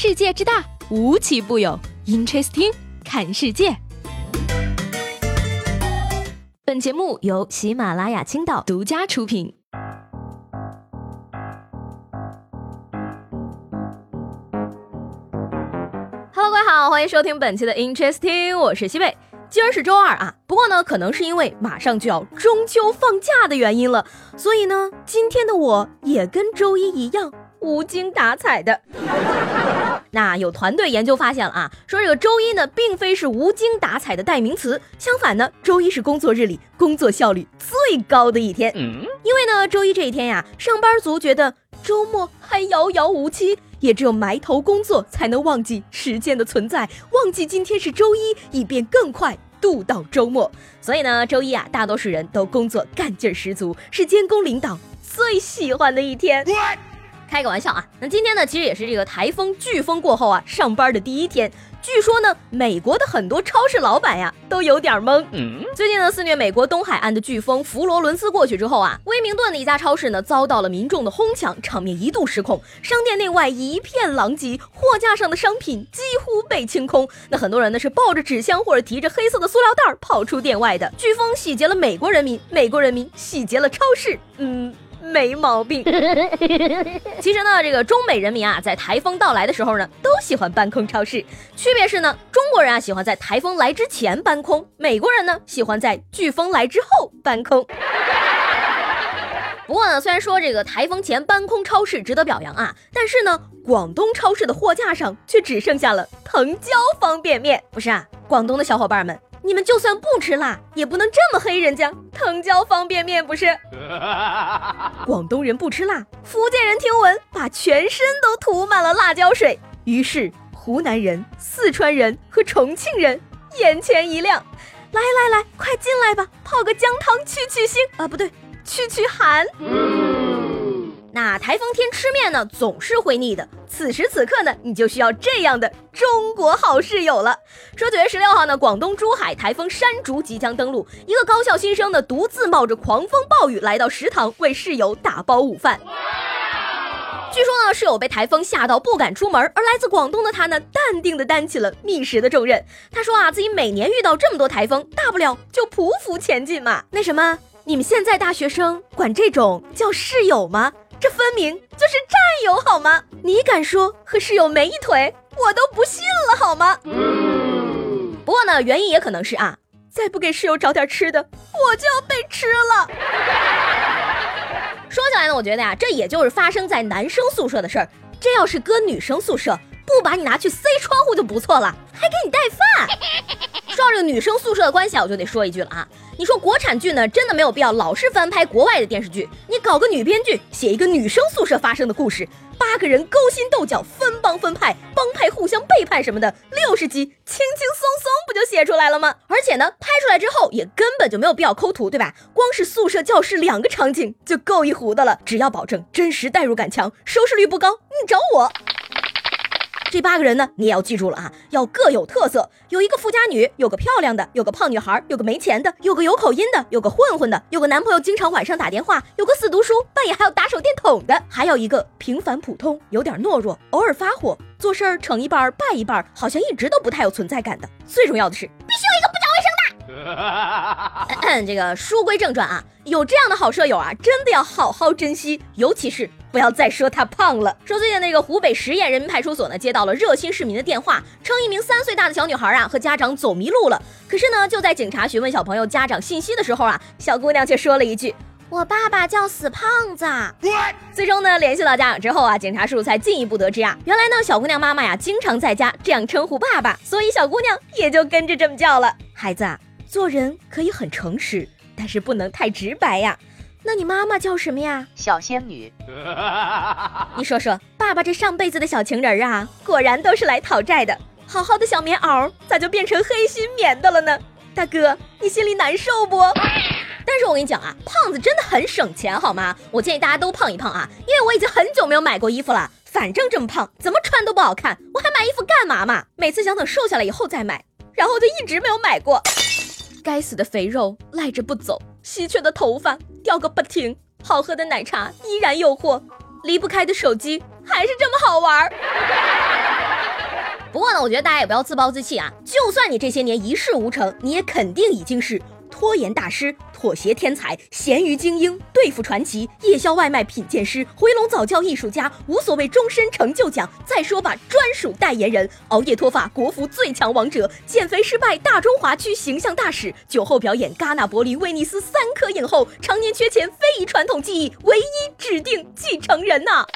世界之大，无奇不有。Interesting，看世界。本节目由喜马拉雅青岛独家出品。Hello，各位好，欢迎收听本期的 Interesting，我是西贝。今儿是周二啊，不过呢，可能是因为马上就要中秋放假的原因了，所以呢，今天的我也跟周一一样无精打采的。那有团队研究发现了啊，说这个周一呢，并非是无精打采的代名词，相反呢，周一是工作日里工作效率最高的一天。嗯因为呢，周一这一天呀，上班族觉得周末还遥遥无期，也只有埋头工作才能忘记时间的存在，忘记今天是周一，以便更快度到周末。所以呢，周一啊，大多数人都工作干劲儿十足，是监工领导最喜欢的一天。开个玩笑啊，那今天呢，其实也是这个台风飓风过后啊，上班的第一天。据说呢，美国的很多超市老板呀都有点懵。最近呢，肆虐美国东海岸的飓风佛罗伦斯过去之后啊，威明顿的一家超市呢遭到了民众的哄抢，场面一度失控，商店内外一片狼藉，货架上的商品几乎被清空。那很多人呢是抱着纸箱或者提着黑色的塑料袋跑出店外的。飓风洗劫了美国人民，美国人民洗劫了超市。嗯。没毛病。其实呢，这个中美人民啊，在台风到来的时候呢，都喜欢搬空超市。区别是呢，中国人啊喜欢在台风来之前搬空，美国人呢喜欢在飓风来之后搬空。不过呢，虽然说这个台风前搬空超市值得表扬啊，但是呢，广东超市的货架上却只剩下了藤椒方便面。不是啊，广东的小伙伴们。你们就算不吃辣，也不能这么黑人家藤椒方便面不是？广东人不吃辣，福建人听闻把全身都涂满了辣椒水，于是湖南人、四川人和重庆人眼前一亮，来来来，快进来吧，泡个姜汤去去腥啊，不对，去去寒。那台风天吃面呢，总是会腻的。此时此刻呢，你就需要这样的中国好室友了。说九月十六号呢，广东珠海台风山竹即将登陆，一个高校新生呢，独自冒着狂风暴雨来到食堂为室友打包午饭。据说呢，室友被台风吓到不敢出门，而来自广东的他呢，淡定的担起了觅食的重任。他说啊，自己每年遇到这么多台风，大不了就匍匐前进嘛。那什么，你们现在大学生管这种叫室友吗？这分明就是战友好吗？你敢说和室友没一腿，我都不信了好吗？不过呢，原因也可能是啊，再不给室友找点吃的，我就要被吃了。说起来呢，我觉得呀，这也就是发生在男生宿舍的事儿。这要是搁女生宿舍，不把你拿去塞窗户就不错了，还给你带饭。说到这个女生宿舍的关系，我就得说一句了啊。你说国产剧呢，真的没有必要老是翻拍国外的电视剧。你搞个女编剧，写一个女生宿舍发生的故事，八个人勾心斗角、分帮分派、帮派互相背叛什么的，六十集轻轻松松不就写出来了吗？而且呢，拍出来之后也根本就没有必要抠图，对吧？光是宿舍、教室两个场景就够一糊的了。只要保证真实代入感强，收视率不高，你找我。这八个人呢，你也要记住了啊，要各有特色。有一个富家女，有个漂亮的，有个胖女孩，有个没钱的，有个有口音的，有个混混的，有个男朋友经常晚上打电话，有个死读书，半夜还要打手电筒的，还有一个平凡普通，有点懦弱，偶尔发火，做事儿成一半败一半，好像一直都不太有存在感的。最重要的是，必须有一个。这个书归正传啊，有这样的好舍友啊，真的要好好珍惜，尤其是。不要再说他胖了。说最近那个湖北十堰人民派出所呢，接到了热心市民的电话，称一名三岁大的小女孩啊和家长走迷路了。可是呢，就在警察询问小朋友家长信息的时候啊，小姑娘却说了一句：“我爸爸叫死胖子。”最终呢，联系到家长之后啊，警察叔叔才进一步得知啊，原来呢，小姑娘妈妈呀经常在家这样称呼爸爸，所以小姑娘也就跟着这么叫了。孩子啊，做人可以很诚实，但是不能太直白呀。那你妈妈叫什么呀？小仙女。你说说，爸爸这上辈子的小情人啊，果然都是来讨债的。好好的小棉袄，咋就变成黑心棉的了呢？大哥，你心里难受不？但是我跟你讲啊，胖子真的很省钱，好吗？我建议大家都胖一胖啊，因为我已经很久没有买过衣服了。反正这么胖，怎么穿都不好看，我还买衣服干嘛嘛？每次想等瘦下来以后再买，然后就一直没有买过。该死的肥肉赖着不走，稀缺的头发掉个不停，好喝的奶茶依然诱惑，离不开的手机还是这么好玩儿。不过呢，我觉得大家也不要自暴自弃啊，就算你这些年一事无成，你也肯定已经是。拖延大师、妥协天才、咸鱼精英、对付传奇、夜宵外卖品鉴师、回笼早教艺术家、无所谓终身成就奖、再说吧专属代言人、熬夜脱发国服最强王者、减肥失败大中华区形象大使、酒后表演戛纳、柏林、威尼斯三颗影后、常年缺钱非遗传统技艺唯一指定继承人呐！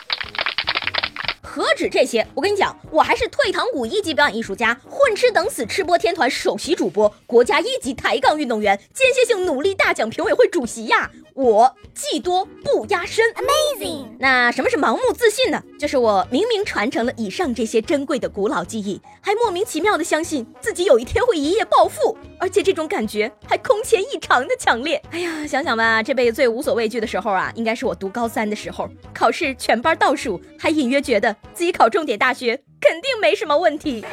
何止这些？我跟你讲，我还是退堂鼓一级表演艺术家，混吃等死吃播天团首席主播，国家一级抬杠运动员，间歇性努力大奖评委会主席呀！我技多不压身，Amazing。那什么是盲目自信呢？就是我明明传承了以上这些珍贵的古老技艺，还莫名其妙的相信自己有一天会一夜暴富，而且这种感觉还空前异常的强烈。哎呀，想想吧，这辈子最无所畏惧的时候啊，应该是我读高三的时候，考试全班倒数，还隐约觉得自己考重点大学肯定没什么问题。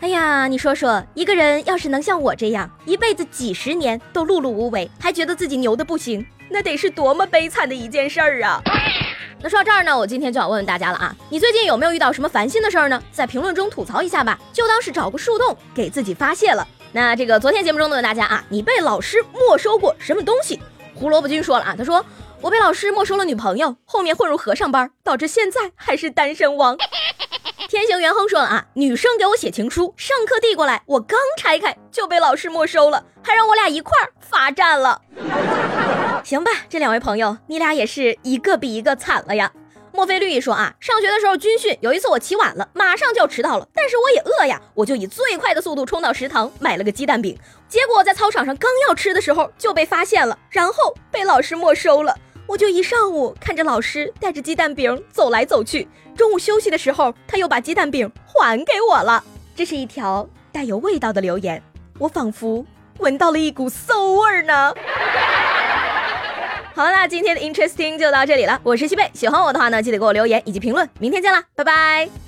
哎呀，你说说，一个人要是能像我这样，一辈子几十年都碌碌无为，还觉得自己牛的不行，那得是多么悲惨的一件事儿啊！那说到这儿呢，我今天就想问问大家了啊，你最近有没有遇到什么烦心的事儿呢？在评论中吐槽一下吧，就当是找个树洞给自己发泄了。那这个昨天节目中呢，问大家啊，你被老师没收过什么东西？胡萝卜君说了啊，他说我被老师没收了女朋友，后面混入和尚班，导致现在还是单身汪。天行元亨说了啊，女生给我写情书，上课递过来，我刚拆开就被老师没收了，还让我俩一块儿罚站了。行吧，这两位朋友，你俩也是一个比一个惨了呀。墨菲绿意说啊，上学的时候军训，有一次我起晚了，马上就要迟到了，但是我也饿呀，我就以最快的速度冲到食堂买了个鸡蛋饼，结果在操场上刚要吃的时候就被发现了，然后被老师没收了。我就一上午看着老师带着鸡蛋饼走来走去，中午休息的时候，他又把鸡蛋饼还给我了。这是一条带有味道的留言，我仿佛闻到了一股馊味儿呢。好了，那今天的 Interesting 就到这里了。我是西贝，喜欢我的话呢，记得给我留言以及评论。明天见啦，拜拜。